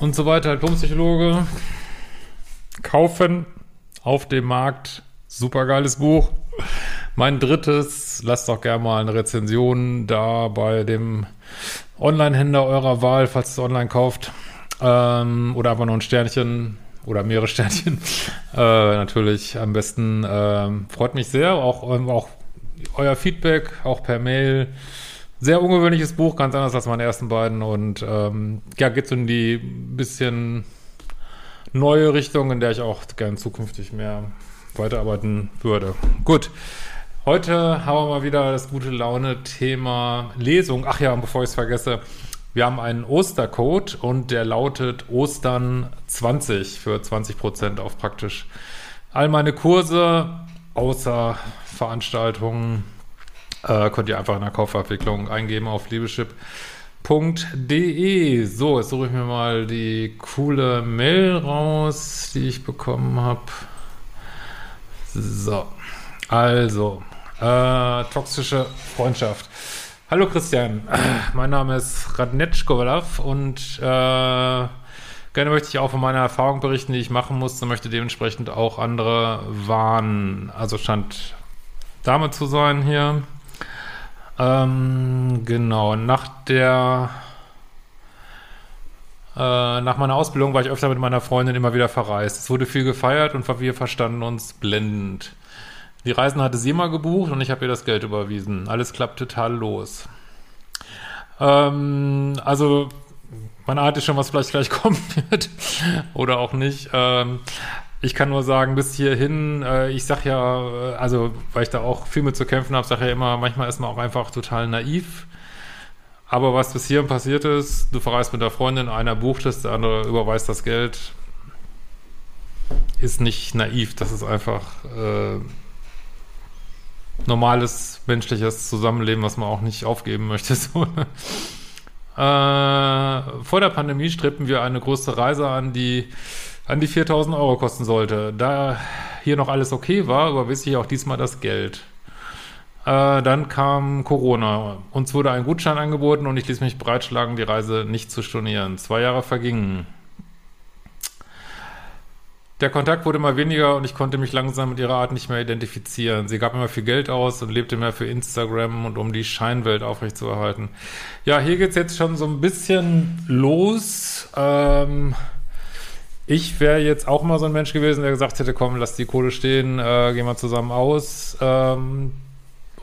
und so weiter. Diplompsychologe. Kaufen auf dem Markt. Supergeiles Buch. Mein drittes, lasst doch gerne mal eine Rezension da bei dem Online-Händler eurer Wahl, falls ihr es online kauft. Ähm, oder einfach nur ein Sternchen oder mehrere Sternchen. Äh, natürlich am besten. Äh, freut mich sehr. Auch, auch euer Feedback, auch per Mail. Sehr ungewöhnliches Buch, ganz anders als meine ersten beiden. Und ähm, ja, geht so in die bisschen neue Richtung, in der ich auch gern zukünftig mehr weiterarbeiten würde. Gut. Heute haben wir mal wieder das gute Laune-Thema Lesung. Ach ja, und bevor ich es vergesse, wir haben einen Ostercode und der lautet Ostern 20 für 20 Prozent auf praktisch all meine Kurse, außer Veranstaltungen, äh, könnt ihr einfach in der Kaufabwicklung eingeben auf liebeschip.de. So, jetzt suche ich mir mal die coole Mail raus, die ich bekommen habe. So, also, äh, toxische Freundschaft. Hallo Christian, mein Name ist Radnetschkowalav und äh, gerne möchte ich auch von meiner Erfahrung berichten, die ich machen musste, möchte dementsprechend auch andere warnen. Also stand Dame zu sein hier. Ähm, genau, nach der äh, nach meiner Ausbildung war ich öfter mit meiner Freundin immer wieder verreist. Es wurde viel gefeiert und wir verstanden uns blendend. Die Reisen hatte sie immer gebucht und ich habe ihr das Geld überwiesen. Alles klappt total los. Ähm, also, man ahnt schon, was vielleicht gleich kommen wird. Oder auch nicht. Ähm, ich kann nur sagen, bis hierhin, äh, ich sag ja, äh, also, weil ich da auch viel mit zu kämpfen habe, sage ja immer, manchmal ist man auch einfach total naiv. Aber was bis hierhin passiert ist, du verreist mit der Freundin, einer bucht es, der andere überweist das Geld, ist nicht naiv. Das ist einfach äh, normales menschliches Zusammenleben, was man auch nicht aufgeben möchte. So, äh, vor der Pandemie strebten wir eine große Reise an, die an die 4000 Euro kosten sollte. Da hier noch alles okay war, überwies ich auch diesmal das Geld. Äh, dann kam Corona. Uns wurde ein Gutschein angeboten und ich ließ mich breitschlagen, die Reise nicht zu stornieren. Zwei Jahre vergingen. Der Kontakt wurde immer weniger und ich konnte mich langsam mit ihrer Art nicht mehr identifizieren. Sie gab immer viel Geld aus und lebte mehr für Instagram und um die Scheinwelt aufrechtzuerhalten. Ja, hier geht's jetzt schon so ein bisschen los. Ähm, ich wäre jetzt auch mal so ein Mensch gewesen, der gesagt hätte, komm, lass die Kohle stehen, äh, gehen wir zusammen aus. Ähm,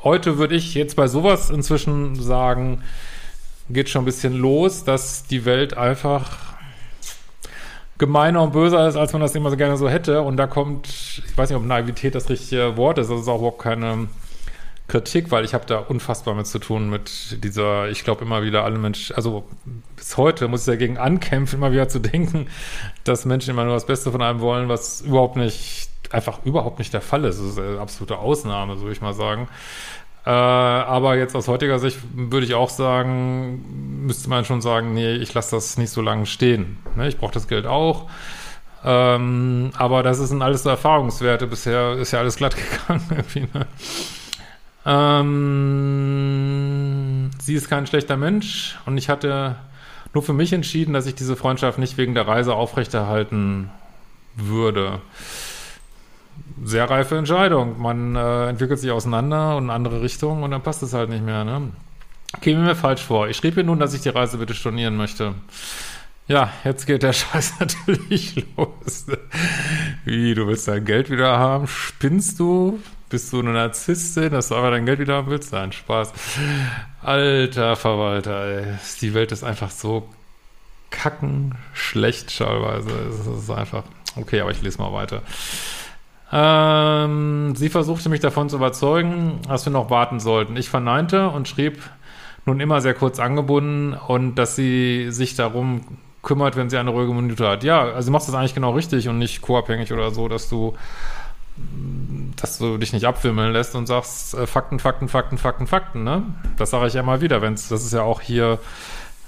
heute würde ich jetzt bei sowas inzwischen sagen, geht schon ein bisschen los, dass die Welt einfach gemeiner und böser ist, als man das immer so gerne so hätte. Und da kommt, ich weiß nicht, ob Naivität das richtige Wort ist, das ist auch überhaupt keine Kritik, weil ich habe da unfassbar mit zu tun mit dieser, ich glaube immer wieder alle Menschen, also bis heute muss ich dagegen ankämpfen, immer wieder zu denken, dass Menschen immer nur das Beste von einem wollen, was überhaupt nicht, einfach überhaupt nicht der Fall ist. Das ist eine absolute Ausnahme, würde ich mal sagen. Äh, aber jetzt aus heutiger Sicht würde ich auch sagen, müsste man schon sagen, nee, ich lasse das nicht so lange stehen. Ne? Ich brauche das Geld auch. Ähm, aber das sind alles so Erfahrungswerte. Bisher ist ja alles glatt gegangen. Irgendwie, ne? Ähm, sie ist kein schlechter Mensch und ich hatte nur für mich entschieden, dass ich diese Freundschaft nicht wegen der Reise aufrechterhalten würde sehr reife Entscheidung. Man äh, entwickelt sich auseinander und in andere Richtungen und dann passt es halt nicht mehr. Ne? Käme mir falsch vor. Ich schrieb ihr nun, dass ich die Reise bitte stornieren möchte. Ja, jetzt geht der Scheiß natürlich los. Wie, du willst dein Geld wieder haben? Spinnst du? Bist du eine Narzisstin, dass du einfach dein Geld wieder haben willst? Nein, Spaß. Alter Verwalter, ey. Die Welt ist einfach so kacken schlecht teilweise. Es ist einfach... Okay, aber ich lese mal weiter. Ähm, sie versuchte mich davon zu überzeugen, dass wir noch warten sollten. Ich verneinte und schrieb nun immer sehr kurz angebunden und dass sie sich darum kümmert, wenn sie eine ruhige Minute hat. Ja, also du machst das eigentlich genau richtig und nicht co-abhängig oder so, dass du dass du dich nicht abwimmeln lässt und sagst äh, Fakten, Fakten, Fakten, Fakten, Fakten, ne? Das sage ich ja mal wieder, wenn's das ist ja auch hier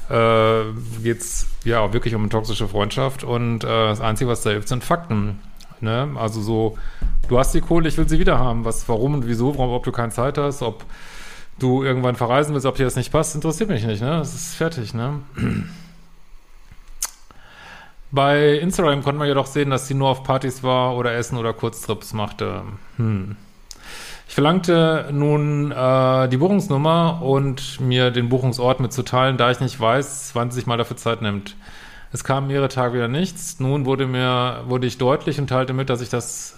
äh, geht's ja wirklich um eine toxische Freundschaft und äh, das einzige, was da hilft, sind Fakten. Ne? Also so, du hast die Kohle, ich will sie wieder haben. Was, warum und wieso, warum, ob du keine Zeit hast, ob du irgendwann verreisen willst, ob dir das nicht passt, interessiert mich nicht, ne? Das ist fertig, ne? Bei Instagram konnte man ja doch sehen, dass sie nur auf Partys war oder Essen oder Kurztrips machte. Hm. Ich verlangte nun äh, die Buchungsnummer und mir den Buchungsort mitzuteilen, da ich nicht weiß, wann sie sich mal dafür Zeit nimmt. Es kam mehrere Tage wieder nichts. Nun wurde mir, wurde ich deutlich und teilte mit, dass ich das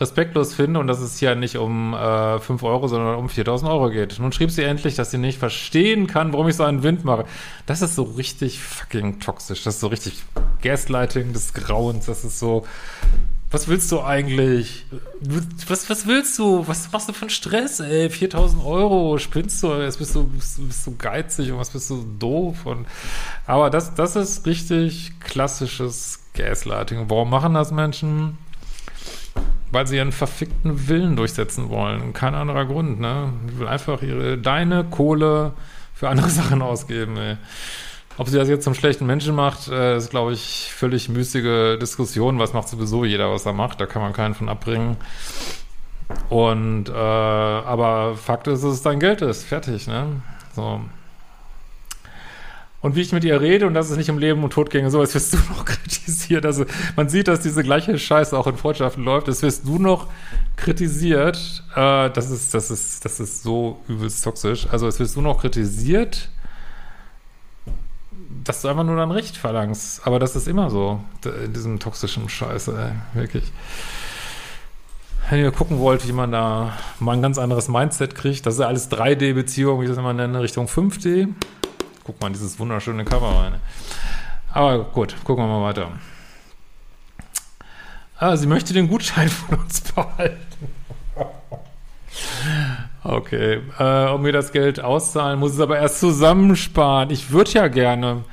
respektlos finde und dass es hier nicht um äh, 5 Euro, sondern um 4000 Euro geht. Nun schrieb sie endlich, dass sie nicht verstehen kann, warum ich so einen Wind mache. Das ist so richtig fucking toxisch. Das ist so richtig Gaslighting des Grauens. Das ist so, was willst du eigentlich? Was, was willst du? Was machst du für einen Stress, ey? 4000 Euro, spinnst du? Jetzt bist du, bist, bist du geizig und was bist du doof? Und, aber das, das ist richtig klassisches Gaslighting. Warum machen das Menschen? Weil sie ihren verfickten Willen durchsetzen wollen. Kein anderer Grund, ne? Die will einfach ihre, deine Kohle für andere Sachen ausgeben, ey. Ob sie das jetzt zum schlechten Menschen macht, äh, ist, glaube ich, völlig müßige Diskussion. Was macht sowieso jeder, was er macht? Da kann man keinen von abbringen. Und, äh, aber Fakt ist, dass es dein Geld ist. Fertig, ne? So. Und wie ich mit ihr rede und dass es nicht um Leben und Tod ginge, so, als wirst du noch kritisiert. Also man sieht, dass diese gleiche Scheiße auch in Freundschaften läuft. Es wirst du noch kritisiert. Äh, das ist, das ist, das ist so übelst toxisch. Also es wirst du noch kritisiert, dass du einfach nur dein Recht verlangst. Aber das ist immer so, in diesem toxischen Scheiße, ey. wirklich. Wenn ihr gucken wollt, wie man da mal ein ganz anderes Mindset kriegt, das ist ja alles 3D-Beziehung, wie ich das immer nenne, Richtung 5D. Guck mal dieses wunderschöne Cover rein. Aber gut, gucken wir mal weiter. Ah, sie möchte den Gutschein von uns behalten. okay, äh, um mir das Geld auszahlen, muss es aber erst zusammensparen. Ich würde ja gerne.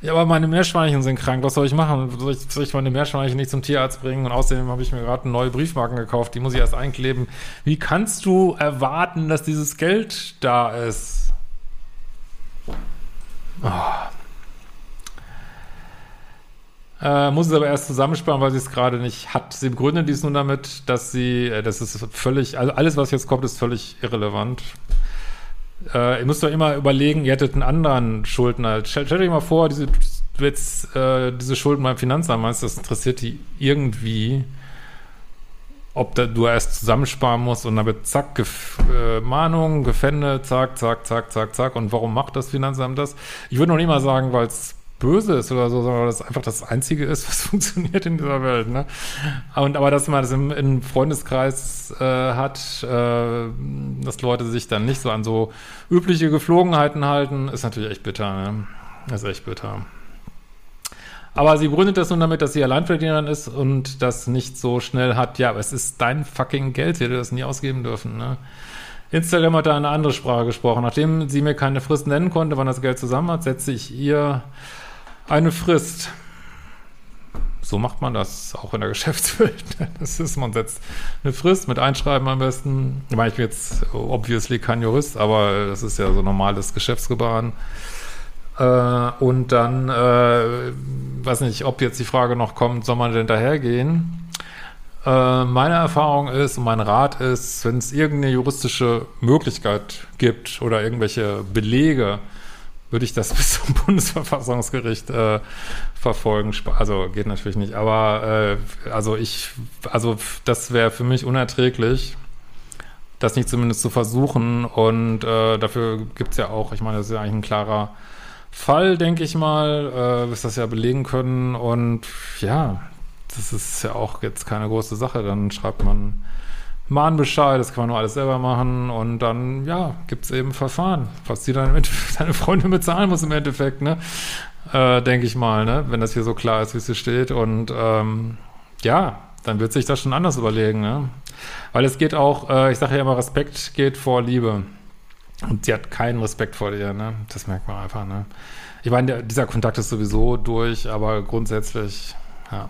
Ja, aber meine Meerschweinchen sind krank. Was soll ich machen? Soll ich, soll ich meine Meerschweinchen nicht zum Tierarzt bringen? Und außerdem habe ich mir gerade neue Briefmarken gekauft. Die muss ich erst einkleben. Wie kannst du erwarten, dass dieses Geld da ist? Oh. Äh, muss es aber erst zusammensparen, weil sie es gerade nicht hat. Sie begründet dies nun damit, dass sie, äh, das ist völlig, also alles, was jetzt kommt, ist völlig irrelevant. Äh, ihr müsst doch immer überlegen, ihr hättet einen anderen Schuldner. Stellt euch mal vor, diese, jetzt äh, diese Schulden beim Finanzamt das interessiert die irgendwie ob da, du erst zusammensparen musst und dann wird zack, Gef äh, Mahnung, Gefände, zack, zack, zack, zack, zack. Und warum macht das Finanzamt das? Ich würde noch nicht mal sagen, weil es böse ist oder so, sondern weil das einfach das Einzige ist, was funktioniert in dieser Welt. Ne? Und aber dass man das im, im Freundeskreis äh, hat, äh, dass Leute sich dann nicht so an so übliche Geflogenheiten halten, ist natürlich echt bitter. Ne? ist echt bitter. Aber sie begründet das nun damit, dass sie Alleinverdienerin ist und das nicht so schnell hat. Ja, aber es ist dein fucking Geld, sie hätte das nie ausgeben dürfen, ne? Instagram hat da eine andere Sprache gesprochen. Nachdem sie mir keine Frist nennen konnte, wann das Geld zusammen hat, setze ich ihr eine Frist. So macht man das auch in der Geschäftswelt. Das ist, man setzt eine Frist mit Einschreiben am besten. Ich meine, ich bin jetzt obviously kein Jurist, aber das ist ja so normales Geschäftsgebaren. Äh, und dann, äh, weiß nicht, ob jetzt die Frage noch kommt, soll man denn dahergehen? Äh, meine Erfahrung ist und mein Rat ist, wenn es irgendeine juristische Möglichkeit gibt oder irgendwelche Belege, würde ich das bis zum Bundesverfassungsgericht äh, verfolgen. Also geht natürlich nicht, aber äh, also ich, also das wäre für mich unerträglich, das nicht zumindest zu versuchen. Und äh, dafür gibt es ja auch, ich meine, das ist ja eigentlich ein klarer Fall, denke ich mal, äh, wirst das ja belegen können. Und ja, das ist ja auch jetzt keine große Sache. Dann schreibt man Mahnbescheid, das kann man nur alles selber machen. Und dann, ja, gibt es eben Verfahren, was die dann deine Freunde bezahlen muss im Endeffekt, ne? Äh, denke ich mal, ne? Wenn das hier so klar ist, wie es hier steht. Und ähm, ja, dann wird sich das schon anders überlegen, ne? Weil es geht auch, äh, ich sage ja immer, Respekt geht vor Liebe. Und sie hat keinen Respekt vor dir, ne? Das merkt man einfach, ne? Ich meine, der, dieser Kontakt ist sowieso durch, aber grundsätzlich, ja.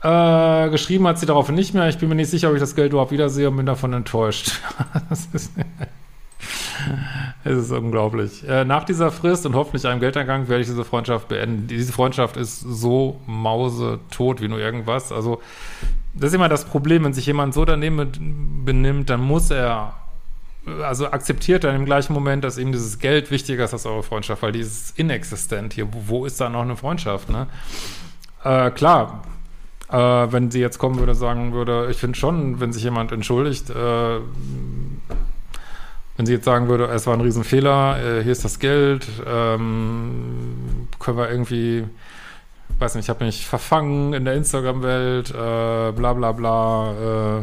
Äh, geschrieben hat sie darauf nicht mehr. Ich bin mir nicht sicher, ob ich das Geld überhaupt wiedersehe und bin davon enttäuscht. das ist, es ist unglaublich. Äh, nach dieser Frist und hoffentlich einem Geldeingang werde ich diese Freundschaft beenden. Diese Freundschaft ist so mausetot wie nur irgendwas. Also, das ist immer das Problem, wenn sich jemand so daneben benimmt, dann muss er also akzeptiert dann im gleichen Moment, dass eben dieses Geld wichtiger ist als eure Freundschaft, weil dieses inexistent hier, wo, wo ist da noch eine Freundschaft, ne? Äh, klar, äh, wenn sie jetzt kommen würde, sagen würde, ich finde schon, wenn sich jemand entschuldigt, äh, wenn sie jetzt sagen würde, es war ein Riesenfehler, äh, hier ist das Geld, ähm, können wir irgendwie, weiß nicht, ich habe mich verfangen in der Instagram-Welt, äh, bla bla bla, äh,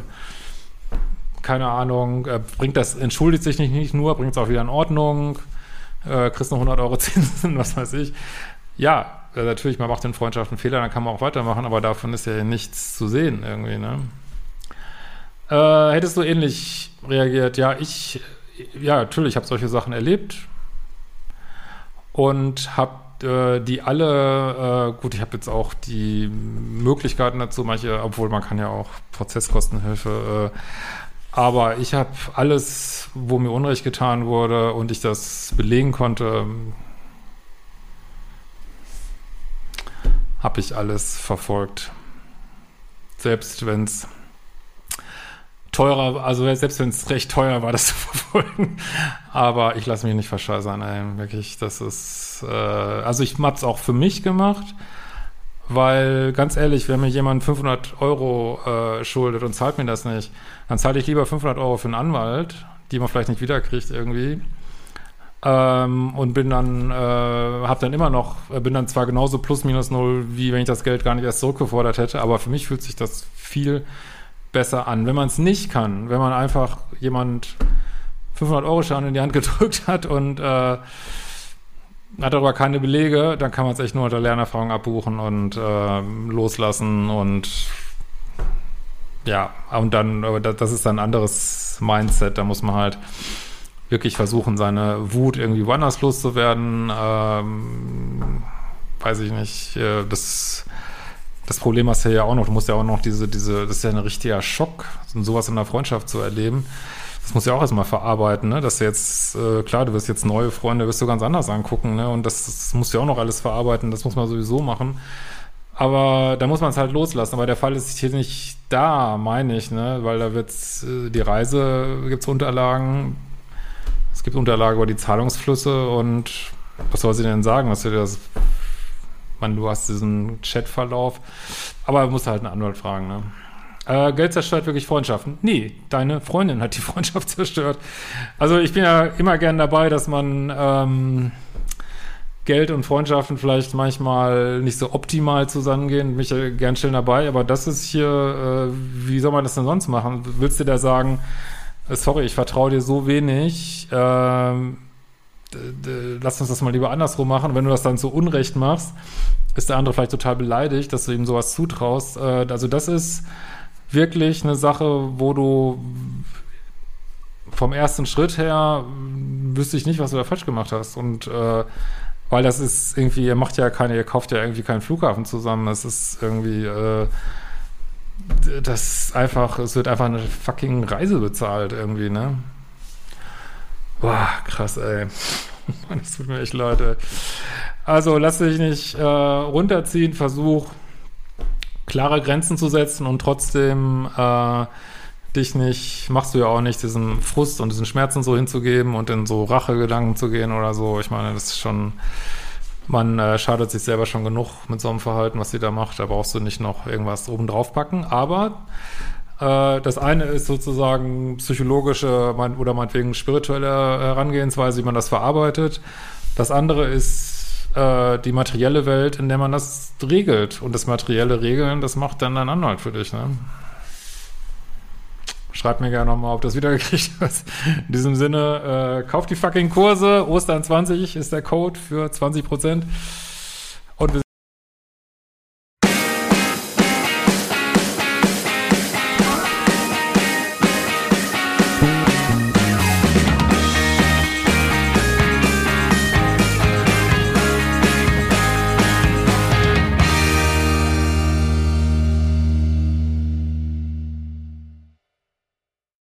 keine Ahnung, äh, bringt das, entschuldigt sich nicht, nicht nur, bringt es auch wieder in Ordnung, äh, kriegst noch 100 Euro Zinsen, was weiß ich. Ja, äh, natürlich, man macht in Freundschaften Fehler, dann kann man auch weitermachen, aber davon ist ja nichts zu sehen irgendwie, ne? Äh, hättest du ähnlich reagiert? Ja, ich, ja, natürlich, habe solche Sachen erlebt und habe äh, die alle, äh, gut, ich habe jetzt auch die Möglichkeiten dazu, manche, obwohl man kann ja auch Prozesskostenhilfe, äh, aber ich habe alles, wo mir Unrecht getan wurde und ich das belegen konnte, habe ich alles verfolgt. Selbst wenn es teurer, also selbst wenn es recht teuer war, das zu verfolgen. Aber ich lasse mich nicht verscheißern, ey. Wirklich, das ist, äh, also ich habe es auch für mich gemacht, weil ganz ehrlich, wenn mir jemand 500 Euro äh, schuldet und zahlt mir das nicht, dann zahle ich lieber 500 Euro für einen Anwalt, die man vielleicht nicht wiederkriegt irgendwie, ähm, und bin dann, äh, habe dann immer noch, äh, bin dann zwar genauso plus minus null, wie wenn ich das Geld gar nicht erst zurückgefordert hätte, aber für mich fühlt sich das viel besser an. Wenn man es nicht kann, wenn man einfach jemand 500 Euro Schein in die Hand gedrückt hat und äh, hat aber keine Belege, dann kann man es echt nur unter Lernerfahrung abbuchen und äh, loslassen und ja, und dann, aber das ist dann ein anderes Mindset, da muss man halt wirklich versuchen, seine Wut irgendwie woanders loszuwerden. Ähm, weiß ich nicht. Äh, das, das Problem hast du ja auch noch. Du musst ja auch noch diese, diese, das ist ja ein richtiger Schock, sowas in der Freundschaft zu erleben. Das musst du ja auch erstmal verarbeiten, ne? Dass jetzt, äh, klar, du wirst jetzt neue Freunde, wirst du ganz anders angucken, ne? Und das, das musst du ja auch noch alles verarbeiten, das muss man sowieso machen. Aber da muss man es halt loslassen. Aber der Fall ist hier nicht da, meine ich, ne? Weil da wird's, äh, die Reise, gibt's Unterlagen, es gibt Unterlagen über die Zahlungsflüsse und was soll sie denn sagen? Was du das, man, du hast diesen Chatverlauf, aber du musst halt einen Anwalt fragen, ne? Äh, Geld zerstört wirklich Freundschaften. Nee, deine Freundin hat die Freundschaft zerstört. Also ich bin ja immer gern dabei, dass man ähm, Geld und Freundschaften vielleicht manchmal nicht so optimal zusammengehen. Mich ja gern schnell dabei, aber das ist hier, äh, wie soll man das denn sonst machen? Willst du da sagen, äh, sorry, ich vertraue dir so wenig, ähm, lass uns das mal lieber andersrum machen. Wenn du das dann so Unrecht machst, ist der andere vielleicht total beleidigt, dass du ihm sowas zutraust. Äh, also das ist wirklich eine Sache, wo du vom ersten Schritt her wüsste ich nicht, was du da falsch gemacht hast. Und äh, weil das ist irgendwie, ihr macht ja keine, ihr kauft ja irgendwie keinen Flughafen zusammen. Das ist irgendwie äh, das einfach, es wird einfach eine fucking Reise bezahlt irgendwie, ne? Boah, krass, ey. das tut mir echt leid, ey. Also lass dich nicht äh, runterziehen, versuch klare Grenzen zu setzen und trotzdem äh, dich nicht, machst du ja auch nicht, diesen Frust und diesen Schmerzen so hinzugeben und in so Rachegedanken zu gehen oder so. Ich meine, das ist schon man äh, schadet sich selber schon genug mit so einem Verhalten, was sie da macht. Da brauchst du nicht noch irgendwas oben drauf packen. Aber äh, das eine ist sozusagen psychologische mein, oder meinetwegen spirituelle Herangehensweise, wie man das verarbeitet. Das andere ist äh, die materielle Welt, in der man das regelt. Und das materielle Regeln, das macht dann dein Anwalt für dich. Ne? Schreibt mir gerne nochmal, ob das wiedergekriegt hast. In diesem Sinne, äh, kauft die fucking Kurse. Ostern 20 ist der Code für 20 Prozent.